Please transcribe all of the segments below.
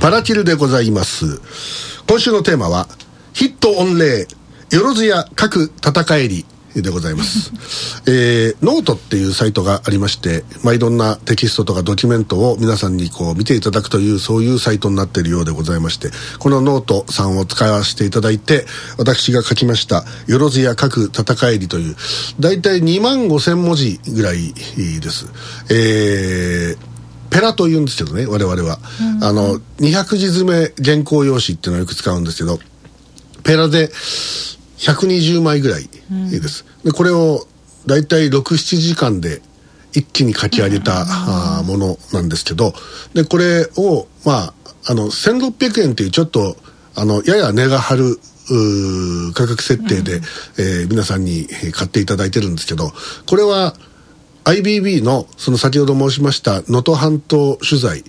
Para斬るでございます。今週のテーマはヒット御礼よろずやかく戦えりでございます、えー、ノートっていうサイトがありまして、まあ、いろんなテキストとかドキュメントを皆さんにこう見ていただくというそういうサイトになっているようでございましてこのノートさんを使わせていただいて私が書きました「よろずやかく戦えり」という大体2万5千文字ぐらいです。えーペラと言うんですけどね我々は、うん、あの200字詰め原稿用紙っていうのをよく使うんですけどペラで120枚ぐらいです、うん、でこれを大体67時間で一気に書き上げた、あものなんですけどでこれをまああの1600円っていうちょっとあのやや値が張る価格設定で、うん、えー、皆さんに買っていただいてるんですけどこれは IBB のその先ほど申しました能登半島取材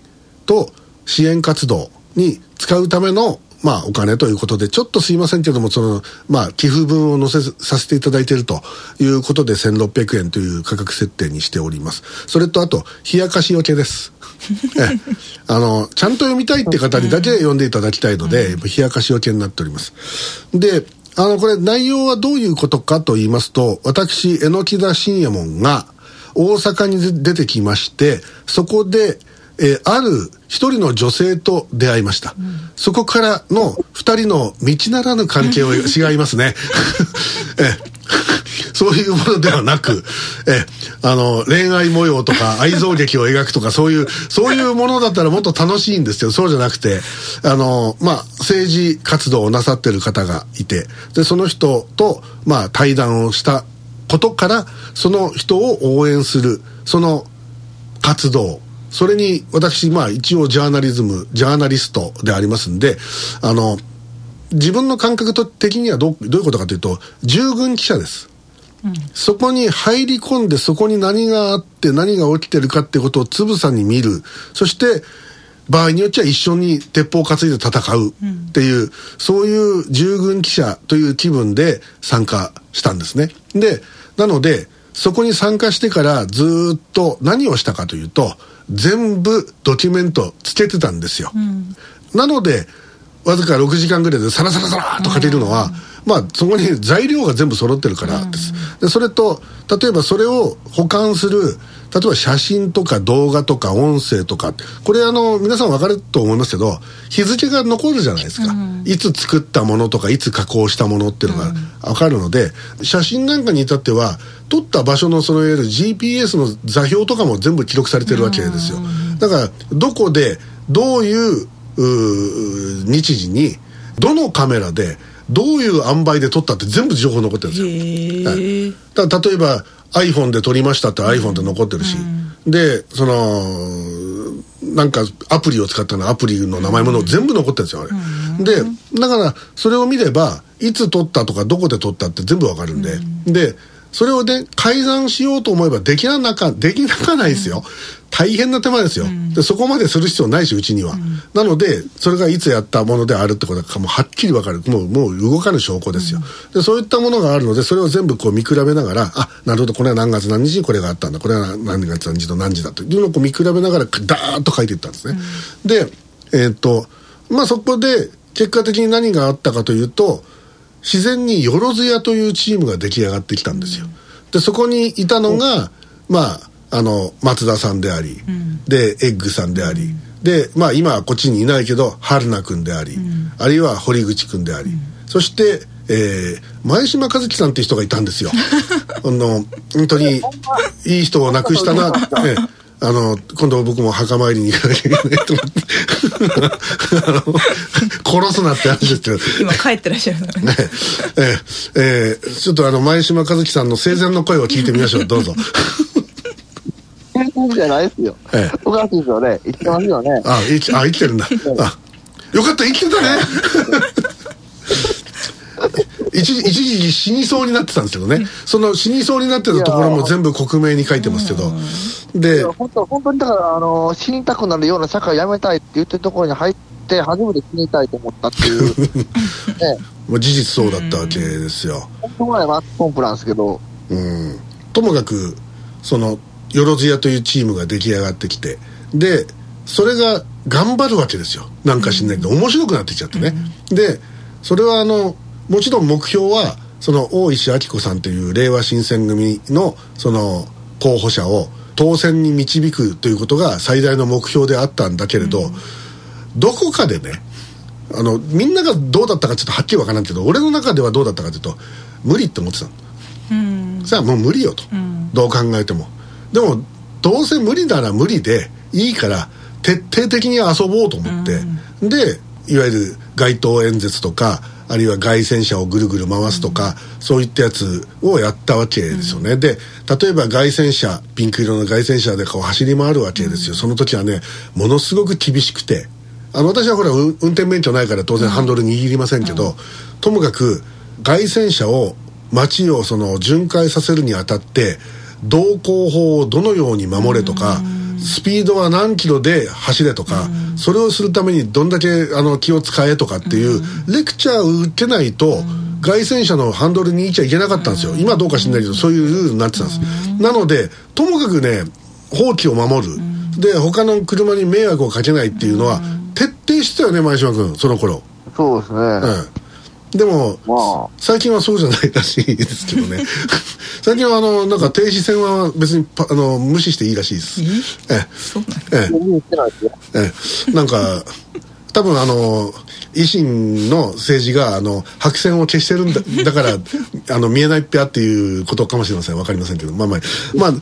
と支援活動に使うためのまあ、お金ということで、ちょっとすいませんけども、その、まあ、寄付分を載せさせていただいているということで、1600円という価格設定にしております。それと、あと、冷やかしよけです。えあの、ちゃんと読みたいって方にだけ読んでいただきたいので、冷やかしよけになっております。で、あの、これ、内容はどういうことかと言いますと、私、榎木田信也門が、大阪に出てきまして、そこで、えー、ある一人の女性と出会いました、うん、そこからの二人の道ならぬ関係を 違いますね。えそういうものではなく、え、あの、恋愛模様とか 愛憎劇を描くとか、そういう、そういうものだったらもっと楽しいんですけど、そうじゃなくて、あの、まあ、政治活動をなさってる方がいて、で、その人と、まあ、対談をしたことからその人を応援するその活動。それに私まあ一応ジャーナリズムジャーナリストでありますんであの自分の感覚的にはどどういうことかというと従軍記者です、うん、そこに入り込んでそこに何があって何が起きてるかってことをつぶさに見る。そして場合によっちゃ一緒に鉄砲を担いで戦うっていう、うん、そういう従軍記者という気分で参加したんですね。で、なので、そこに参加してからずっと何をしたかというと、全部ドキュメントつけてたんですよ。うん、なので、わずか6時間ぐらいでサラサラサラっと書けるのは、まあ、そこに材料が全部揃ってるからです。でそれと、例えばそれを保管する、例えば写真とか動画とか音声とか、これあの、皆さん分かると思いますけど、日付が残るじゃないですか。うん、いつ作ったものとか、いつ加工したものっていうのが分かるので、写真なんかに至っては、撮った場所のそのいわゆる GPS の座標とかも全部記録されてるわけですよ。だから、どこで、どういう日時に、どのカメラで、どういう塩梅で撮ったって全部情報残ってるんですよ。だから例えば iPhone で撮りましたって iPhone で残ってるし、うん、でそのなんかアプリを使ったのアプリの名前もの全部残ってるんですよあれ、うん、でだからそれを見ればいつ撮ったとかどこで撮ったって全部わかるんで、うん、でそれをね、改ざんしようと思えばできなか、できなかないですよ。大変な手間ですよ、うん、で。そこまでする必要ないし、うちには。うん、なので、それがいつやったものであるってことがもうはっきりわかる。もう、もう動かぬ証拠ですよ、うん、で。そういったものがあるので、それを全部こう見比べながら、あ、なるほど、これは何月何日にこれがあったんだ。これは何月何日の何時だというのをこう見比べながら、ダーッと書いていったんですね。で、えー、っと、まあそこで、結果的に何があったかというと、自然によろずやというチームが出来上がってきたんですよ。でそこにいたのが、まああの松田さんであり、うん、でエッグさんであり、うん、でまあ今はこっちにいないけど春菜君であり、うん、あるいは堀口君であり、そしてえー、前島和樹さんっていう人がいたんですよ。あの本当にいい人を亡くしたな、ね、あの、今度僕も墓参りに行かなきゃいけないと思って、殺すなって話ですけど。今帰ってらっしゃるからね。えー、えー、ちょっとあの、前島和樹さんの生前の声を聞いてみましょう。どうぞ。生前じゃないですよ。ええ。おかしいですよね。生きてますよね。あ、生き、あ、生きてるんだ。あ、よかった、生きてたね。一時一時死にそうになってたんですけどね、その死にそうになってたところも全部克明に書いてますけど、で本当本当にだからあの、死にたくなるような社会やめたいって言ってるところに入って、初めて死にたいと思ったっていう、ね、まあ事実そうだったわけですよ。本当はマッコンプなんですけど。うん、ともかくそのよろずやというチームが出来上がってきて。でそれが頑張るわけですよ。なんか知んないけど、面白くなってきちゃってね、でそれはあのもちろん目標はその大石晃子さんという令和新選組のその候補者を当選に導くということが最大の目標であったんだけれど、どこかでねあのみんながどうだったかちょっとはっきり分からんけど俺の中ではどうだったかというと無理って思ってたの。うん。さあもう無理よと、ん。どう考えても。でもどうせ無理なら無理でいいから徹底的に遊ぼうと思って、でいわゆる街頭演説とかあるいは街宣車をぐるぐる回すとか、そういったやつをやったわけですよね、で例えば街宣車ピンク色の街宣車でこう走り回るわけですよ、その時はねものすごく厳しくて。あの私はほら運運転免許ないから当然ハンドル握りませんけど、ともかく街宣車を街をその巡回させるにあたって道交法をどのように守れとか、スピードは何キロで走れとか、それをするためにどんだけあの気を使えとかっていうレクチャーを受けないと、外旋車のハンドルにいちゃいけなかったんですよ、今どうか知んないけどそういうルールになってたんです、なのでともかくね法規を守る、で他の車に迷惑をかけないっていうのは、徹底してたよね前島君その頃。そうですね。うんでも、まあ。最近はそうじゃないらしいですけどね。最近はあのなんか停止線は別にパあの無視していいらしいです。ええ。えなんか多分あの維新の政治があの白線を消してるんだ だからあの見えないっぺあっていうことかもしれません。わかりませんけど。まあまあまあ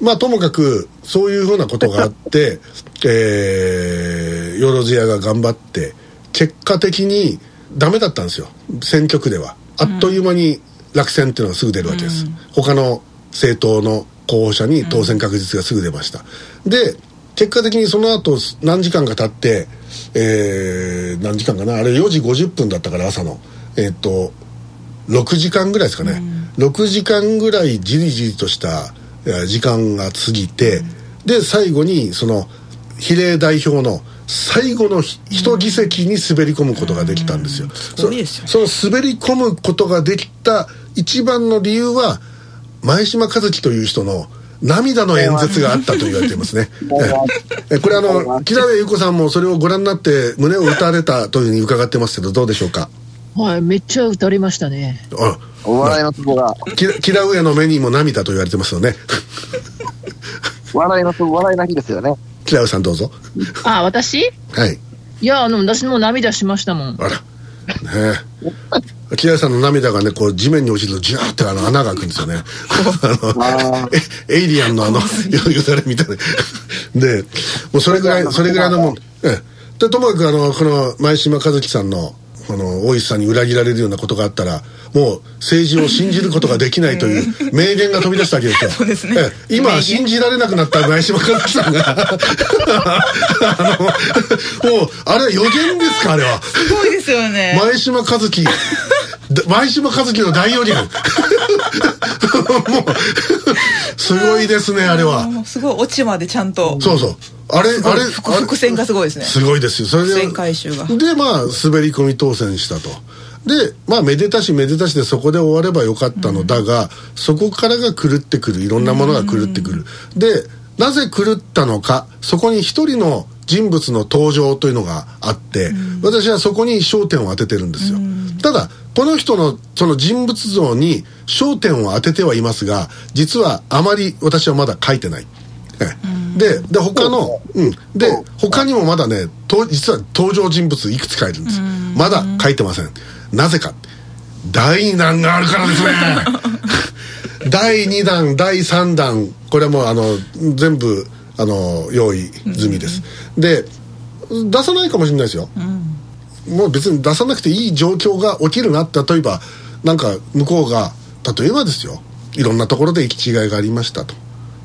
まあともかくそういうふうなことがあって、えー、よろずやが頑張って結果的にダメだったんですよ。選挙区では。あっという間に落選っていうのがすぐ出るわけです、他の政党の候補者に当選確実がすぐ出ました、で結果的にその後何時間か経って、えー、何時間かな？あれ4時50分だったから朝の。えーっと6時間ぐらいですかね、6時間ぐらいじりじりとしたえー時間が過ぎて、で最後にその比例代表の最後のひ一議席に滑り込むことができたんですよ。すごいですよねそその滑り込むことができた一番の理由は前島和樹という人の涙の演説があったと言われていますね。ええこれあの木田上優子さんもそれをご覧になって胸を打たれたというふうに伺ってますけどどうでしょうか？はい、めっちゃ打たれましたね。あお笑いのツボが、き木田上の目にも涙と言われてますよね。笑いのツボ、笑いな日ですよね。木田上さんどうぞ。あ、私？はい。いや、あの、私も涙しましたもん。あら。ねえ。木田さんの涙がね、こう地面に落ちるとジュワーってあの穴が開くんですよね。あのえ エイリアンのあの、よ よだれみたいな。で、もうそれぐらい、それぐらいのもん。ええ。で、ともかくあの、この前島和樹さんの、この大石さんに裏切られるようなことがあったらもう政治を信じることができないという 名言が飛び出したわけですよ。そうですね。ええ。今信じられなくなった前島和樹さんが。あのもうあれは予言ですかあれは。すごいですよね。前島和樹。だ前島和樹の大予言。もうすごいですねあれは。すごいオチまでちゃんと。そうそう。あれあれ伏伏線がすごいですね。すごいですよ。それで伏線回収が。でまあ滑り込み当選したとでまあめでたしめでたしでそこで終わればよかったの。だが、そこからが狂ってくる。いろんなものが狂ってくる、でなぜ狂ったのか。そこに一人の人物の登場というのがあって、私はそこに焦点を当ててるんですよ、ただこの人のその人物像に焦点を当ててはいますが実はあまり私はまだ書いてない。ええ。でで他の、うん、で他にもまだねと実は登場人物いくつかいるんです。まだ書いてませんなぜか。第2弾があるからですね。第2弾第3弾。これはもうあの全部あの用意済みです、で出さないかもしれないですよ、もう別に出さなくていい状況が起きるなって例えばなんか向こうが例えばですよ。いろんなところで行き違いがありましたと。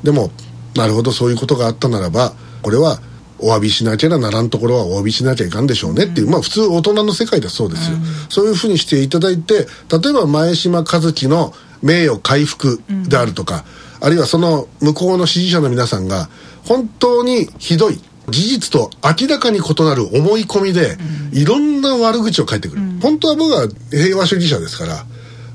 でもなるほどそういうことがあったならばこれはお詫びしなきゃならんところはお詫びしなきゃいかんでしょうねっていう、まあ普通大人の世界ではそうですよ、そういうふうにしていただいて例えば前島和樹の名誉回復であるとか、あるいはその向こうの支持者の皆さんが本当にひどい事実と明らかに異なる思い込みで、いろんな悪口を書いてくる、本当は僕は平和主義者ですから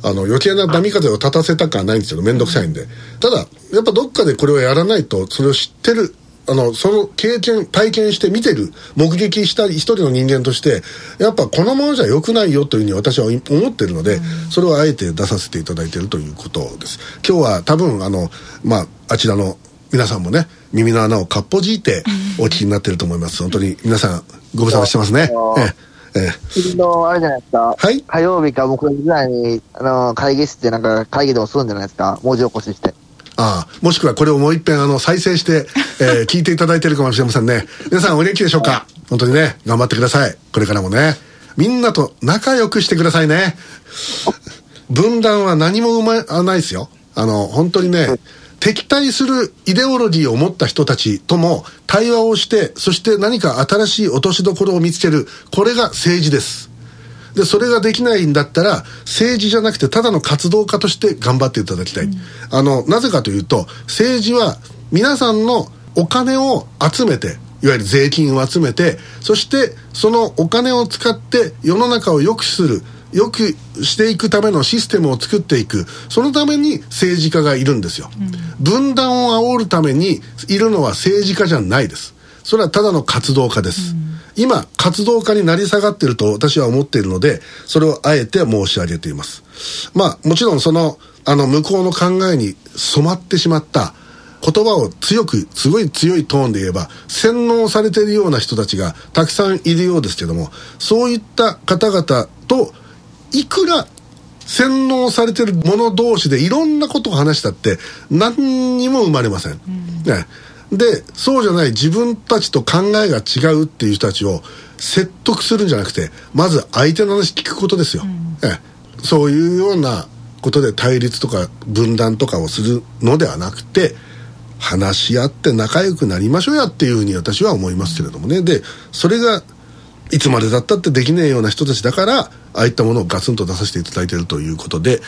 あの余計な波風を立たせたくはないんですけど面倒くさいんで。ただやっぱどっかでこれをやらないとそれを知ってるあのその経験体験して見てる目撃した一人の人間としてやっぱこのままじゃ良くないよというふうに私は思ってるので、それをあえて出させていただいているということです。今日は多分あのまああちらの皆さんもね耳の穴をかっぽじいてお聞きになってると思います。本当に皆さんご無沙汰してますね。ええええ。次のあれじゃないですか。はい。火曜日か木曜日ぐらいに、あの、会議室でなんか会議でもするんじゃないですか。文字起こしして。ああもしくはこれをもう一遍あの再生して、えー 聞いていただいてるかもしれませんね。皆さんお元気でしょうか？本当にね頑張ってください。これからもね。みんなと仲良くしてくださいね。分断は何も生まないですよ。あの本当にね敵対するイデオロギーを持った人たちとも対話をしてそして何か新しい落としどころを見つけるこれが政治ですでそれができないんだったら政治じゃなくてただの活動家として頑張っていただきたい、あのなぜかというと政治は皆さんのお金を集めていわゆる税金を集めてそしてそのお金を使って世の中を良くする良くしていくためのシステムを作っていくそのために政治家がいるんですよ、分断を煽るためにいるのは政治家じゃないです。それはただの活動家です、今活動家になり下がっていると私は思っているのでそれをあえて申し上げています。まあもちろんそのあの向こうの考えに染まってしまった言葉を強くすごい強いトーンで言えば洗脳されているような人たちがたくさんいるようですけどもそういった方々といくら洗脳されてる者同士でいろんなことを話したって何にも生まれません、ね、でそうじゃない自分たちと考えが違うっていう人たちを説得するんじゃなくてまず相手の話聞くことですよ、ええ。そういうようなことで対立とか分断とかをするのではなくて話し合って仲良くなりましょうやっていうふうに私は思いますけれどもね。でそれがいつまでだったってできねえような人たちだからああいったものをガツンと出させていただいているということで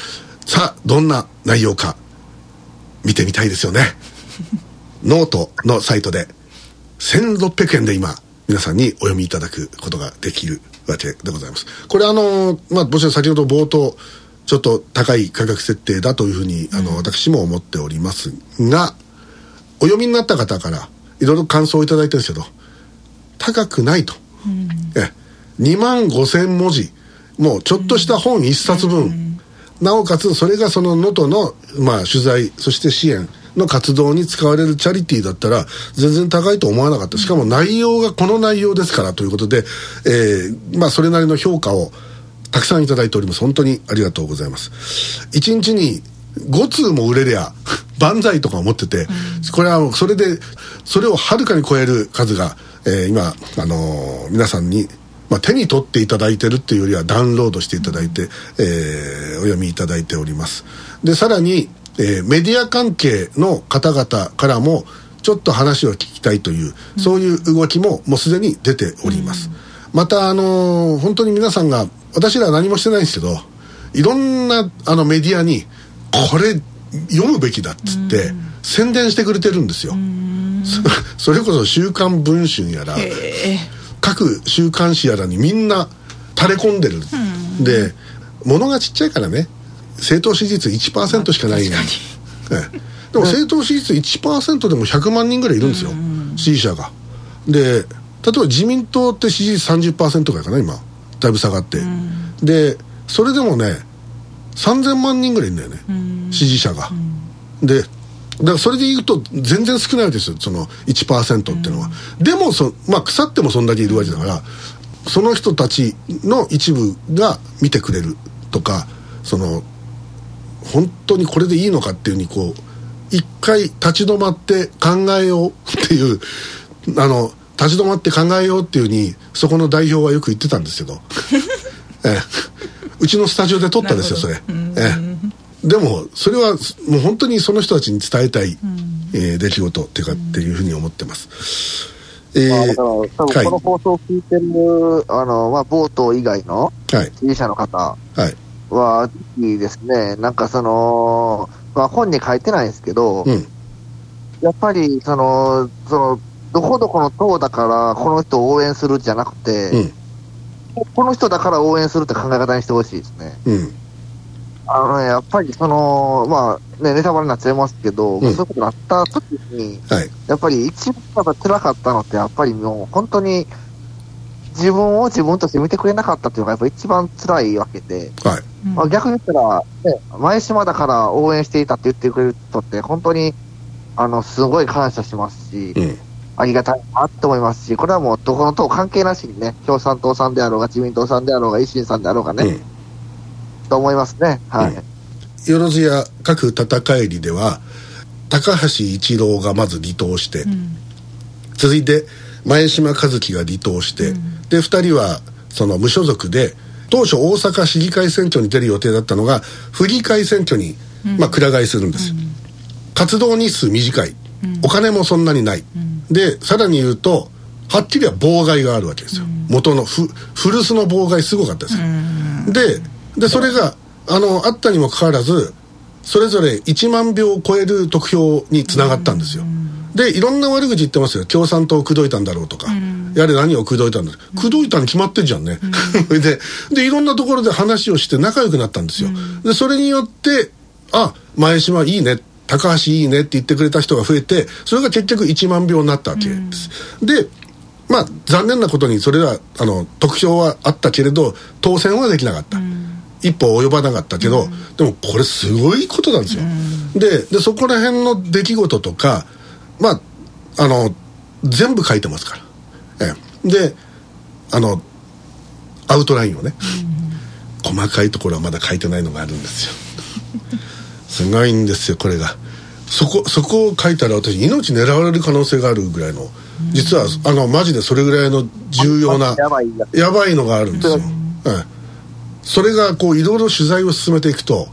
さあどんな内容か見てみたいですよねノートのサイトで1600円で今皆さんにお読みいただくことができるわけでございます。これあのまあもちろん先ほど冒頭ちょっと高い価格設定だというふうにあの、私も思っておりますがお読みになった方からいろいろ感想をいただいてるんですけど高くないと、え2万5千文字。もうちょっとした本1冊分、なおかつそれがその能登の、まあ、取材そして支援の活動に使われるチャリティーだったら全然高いと思わなかった。しかも内容がこの内容ですからということで、えーまあ、それなりの評価をたくさんいただいております。本当にありがとうございます。1日に5通も売れりゃ 万歳とか思ってて、これはそれでそれをはるかに超える数が、えー今、あのー皆さんに、まあ、手に取っていただいてるっていうよりはダウンロードしていただいて、えーお読みいただいております。でさらに、えーメディア関係の方々からもちょっと話を聞きたいという、そういう動きももうすでに出ております、またあのー本当に皆さんが私らは何もしてないんですけどいろんなあのメディアにこれ読むべきだっつって宣伝してくれてるんですよ。そ それこそ「週刊文春」やらえ。各週刊誌やらにみんな垂れ込んでる、で物がちっちゃいからね政党支持率1%しかないんで、ええ。でも政党支持率1%でも100万人ぐらいいるんですよ、支持者が。で例えば自民党って支持率30%ぐらいかな今。だいぶ下がって、でそれでもね3000万人ぐらいいるんだよね、支持者が、でだからそれで言うと全然少ないわけですよその1%っていうのは、でもそ、まあ、腐ってもそんだけいるわけだからその人たちの一部が見てくれるとかその本当にこれでいいのかっていうふうにこう一回立ち止まって考えようっていう あの立ち止まって考えようっていうふうにそこの代表はよく言ってたんですけど、ええ、うちのスタジオで撮ったんですよそれ、ええ、でもそれはもう本当にその人たちに伝えたい、えー出来事っていうかっていうふうに思ってます、えまあ、ーだから、多分この放送を聞いてる、あの、まあ、冒頭以外のはい。支持者の方。はいは、いいですね、なんかその、まあ、本に書いてないんですけど、うん。やっぱり、その、その、どこどこの党だから、この人を応援するじゃなくて、うん。この人だから応援するって考え方にしてほしいですね。うん。あのね、やっぱりその、まあね、ネタバレになっちゃいますけど、ん。そういうことになった時に、はい。やっぱり一番辛かったのって、やっぱりもう本当に自分を自分として見てくれなかったっていうのがやっぱ一番辛いわけで、はい。まあ、逆に言ったら、ね、前島だから応援していたって言ってくれる人って、本当に、あの、すごい感謝しますし、うん。ありがたいなって思いますし、これはもうどこの党関係なしにね、共産党さんであろうが、自民党さんであろうが、維新さんであろうがね、うん。と思いますね。はい。うん。よろずや各戦いりでは高橋一郎がまず離党して、続いて前島和樹が離党して、で2人はその無所属で当初大阪市議会選挙に出る予定だったのが府議会選挙に、まあ、くら替えするんです。よ、活動日数短い、お金もそんなにない、でさらに言うとはっきりは妨害があるわけですよ、元のフ古巣の妨害すごかったですよ、ででそれがあのあったにもかかわらずそれぞれ1万票を超える得票につながったんですよ、でいろんな悪口言ってますよ。共産党を口説いたんだろうとか、やれ何を口説いたんだ口説いたに決まってんじゃんね、ででいろんなところで話をして仲良くなったんですよ、でそれによってあ前島いいね高橋いいねって言ってくれた人が増えてそれが結局1万票になったわけです、でまあ残念なことにそれはあの得票はあったけれど当選はできなかった、一歩及ばなかったけど、でもこれすごいことなんですよ、ででそこら辺の出来事とかまああの全部書いてますから、ええ。であのアウトラインをね、細かいところはまだ書いてないのがあるんですよ。すごいんですよこれが。そこそこを書いたら私命狙われる可能性があるぐらいの実はあのマジでそれぐらいの重要なやばいのがあるんですよ、ええ。それがこういろいろ取材を進めていくと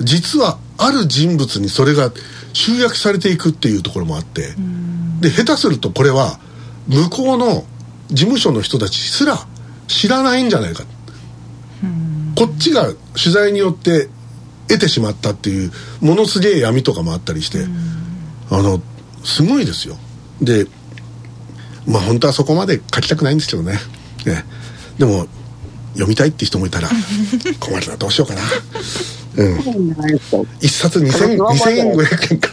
実はある人物にそれが集約されていくっていうところもあってで下手するとこれは向こうの事務所の人たちすら知らないんじゃないか。こっちが取材によって得てしまったっていうものすげえ闇とかもあったりしてあのすごいですよ。でまあ本当はそこまで書きたくないんですけどね。ね。でも読みたいって人もいたら 困るなどうしようかなうん。一冊2000 2500円か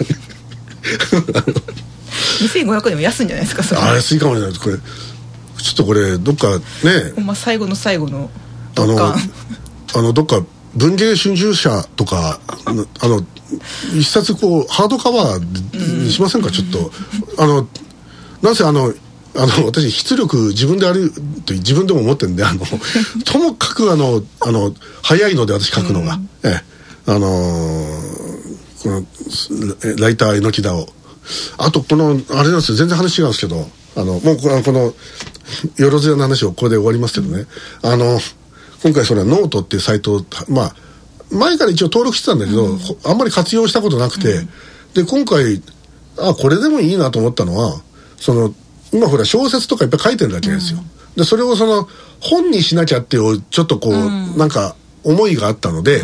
2500円でも安いんじゃないですかそれ。あ安いかもしれない。これちょっとこれどっかね。ほんま最後の最後のあのあのどっか文芸春秋社とかあの一冊こうハードカバーにしませんか、ちょっと。あのなんせあのあの私出力自分であると自分でも思ってるんであの ともかくあのあの早いので私書くのが、ええ。あのーこのえライター榎田を。あとこのあれなんですよ。全然話違うんですけどあのもうこのこのよろずやの話をここで終わりますけどね。あの今回それはノートっていうサイトをまあ前から一応登録してたんだけど、ほあんまり活用したことなくて、で今回あこれでもいいなと思ったのはその今ほら小説とかいっぱい書いてるわけですよ、でそれをその本にしなきゃっていうちょっとこう、なんか思いがあったので、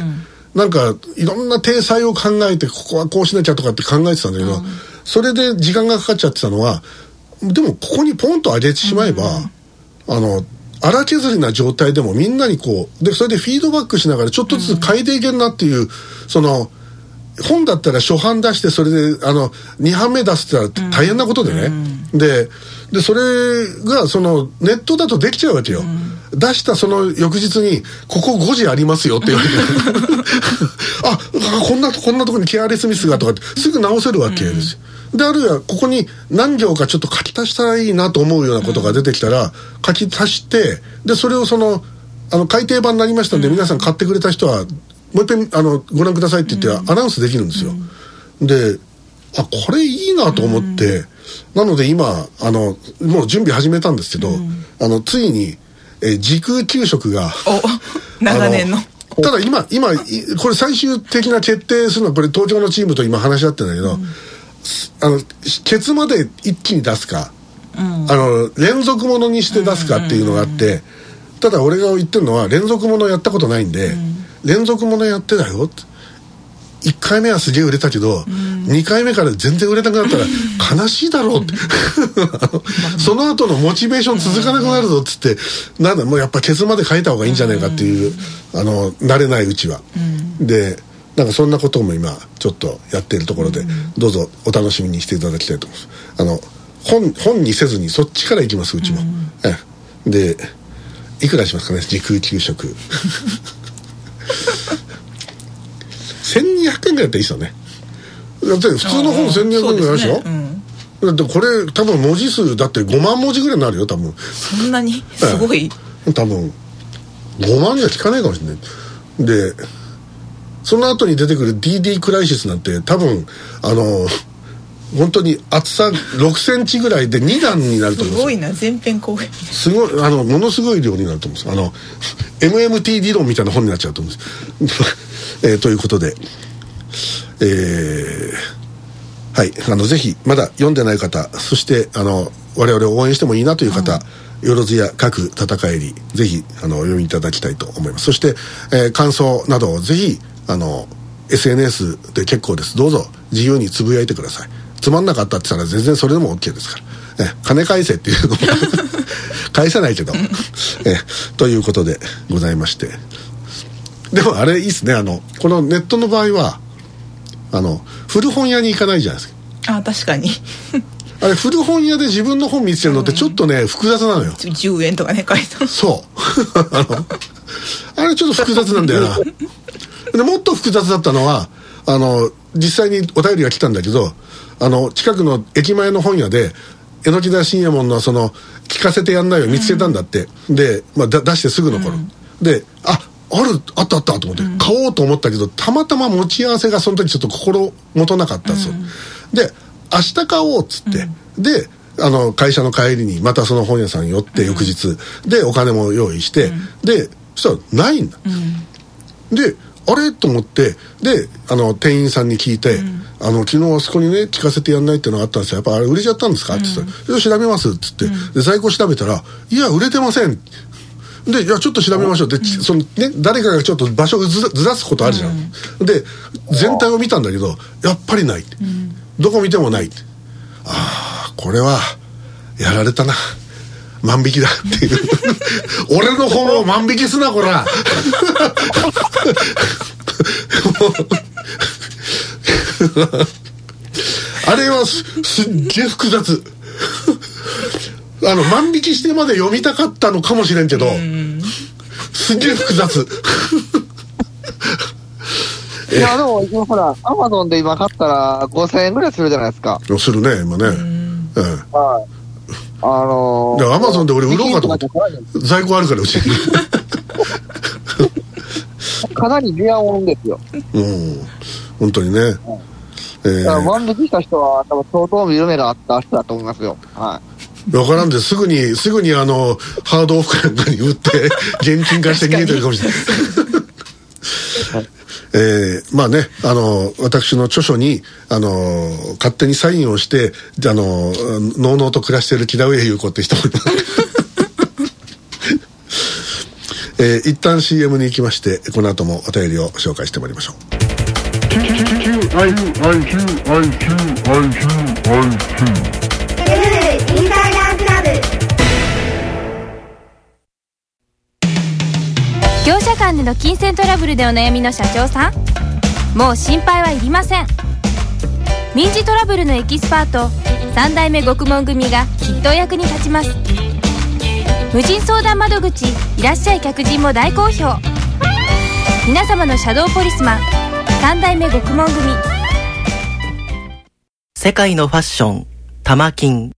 なんかいろんな体裁を考えてここはこうしなきゃとかって考えてたんだけど、それで時間がかかっちゃってたのはでもここにポンと上げてしまえば、あの荒削りな状態でもみんなにこうでそれでフィードバックしながらちょっとずつ変えていけるなっていう、その本だったら初版出してそれであの2版目出すって大変なことでね、ででそれがそのネットだとできちゃうわけよ、出したその翌日に「ここ5時ありますよ」って言われて。ああこんなこんなとこにケアレスミスがとかってすぐ直せるわけですよ、であるいはここに何行かちょっと書き足したらいいなと思うようなことが出てきたら、書き足してでそれをそのあの改訂版になりましたんで、皆さん買ってくれた人はもう一遍あのご覧くださいって言ってアナウンスできるんですよ、であこれいいなと思って、なので今あのもう準備始めたんですけど、あのついに、えー時空給食がお長年の。あただ今今いこれ最終的な決定するのはこれ東京のチームと今話し合ってるんだけど、すあのケツまで一気に出すか、あの連続ものにして出すかっていうのがあって、ただ俺が言ってるのは連続ものやったことないんで、連続ものやってだよ。って1回目はすげえ売れたけど、2回目から全然売れなくなったら悲しいだろうって。その後のモチベーション続かなくなるぞっつってなんだもうやっぱケツまで書いた方がいいんじゃないかっていうあの慣れないうちは。でなんかそんなことも今ちょっとやっているところで、どうぞお楽しみにしていただきたいと思います。あの本本にせずにそっちから行きますうちも、ええ。でいくらしますかね時空給食 1200円ぐらいだったらいいですよね。だって普通の本1200円ぐらいでしょ、ね。うん。だってこれ多分文字数だって5万文字ぐらいになるよ多分。そんなに？すごい。多分5万じゃ聞かないかもしれない。でその後に出てくる DD クライシスなんて多分あの本当に厚さ6センチぐらいで2段になると思います。すごいな前編後編。すごいあのものすごい量になると思うんですあの MMT 理論みたいな本になっちゃうと思うんです、えーということで。えーはい。あのぜひまだ読んでない方そしてあの我々を応援してもいいなという方、よろずや各戦いりぜひあのお読みいただきたいと思います。そして、えー感想などをぜひあの SNS で結構です。どうぞ自由につぶやいてくださいつまんなかったって言ったら全然それでも OK ですから、え金返せっていうのも。返さないけど。えということでございまして。でもあれいいっすね。あのこのネットの場合はあの古本屋に行かないじゃないですか。あ確かに。あれ古本屋で自分の本見つけるのってちょっとね、複雑なのよ。10円とかね書いた。そう。あのあれちょっと複雑なんだよな。でもっと複雑だったのはあの実際にお便りが来たんだけどあの近くの駅前の本屋で榎田信也門のその聞かせてやんないを見つけたんだって、で、まあ、だ出してすぐの頃、でああるあったあったと思って、買おうと思ったけどたまたま持ち合わせがその時ちょっと心もとなかったんですよ、で明日買おうっつって、であの会社の帰りにまたその本屋さん寄って翌日、でお金も用意して、でそしたらないんだ、であれ？と思ってであの店員さんに聞いて「あの昨日あそこにね聞かせてやんないっていうのがあったんですよやっぱあれ売れちゃったんですか?」って言ったら「いや調べます」っつって、で在庫調べたら「いや売れてません」で、いや、ちょっと調べましょう。で、ちそのね、誰かがちょっと場所をずらすことあるじゃん。で、全体を見たんだけど、やっぱりないって。どこ見てもない。ああ、これは、やられたな。万引きだっていう。俺の本を万引きすな、こら。あれはすすっげえ複雑。あの、万引きしてまで読みたかったのかもしれんけど、すっげえ複雑。いや、でも、今ほら、アマゾンで今買ったら5000円ぐらいするじゃないですか。するね、今ね。えはい。あのー、で Amazon で俺売ろうかと思って在庫あるから、うちに。かなりレアもんですよ。うん。本当にね。えだからー、万引きした人は、多分相当見る目があった人だと思いますよ。はわからんで、すぐに、すぐにあの、ハードオフかなんかに売って、現金化して逃げてるかもしれない。えー、まあね、あの、私の著書に、あの、勝手にサインをして、あの、のうのうと暮らしている木田上優子って人もいます。えー、一旦 CM に行きまして、この後もお便りを紹介してまいりましょう。業者間での金銭トラブルでお悩みの社長さんもう心配はいりません。民事トラブルのエキスパート三代目獄門組がきっとお役に立ちます。無人相談窓口いらっしゃい客人も大好評。皆様のシャドーポリスマン三代目獄門組世界のファッション、玉金。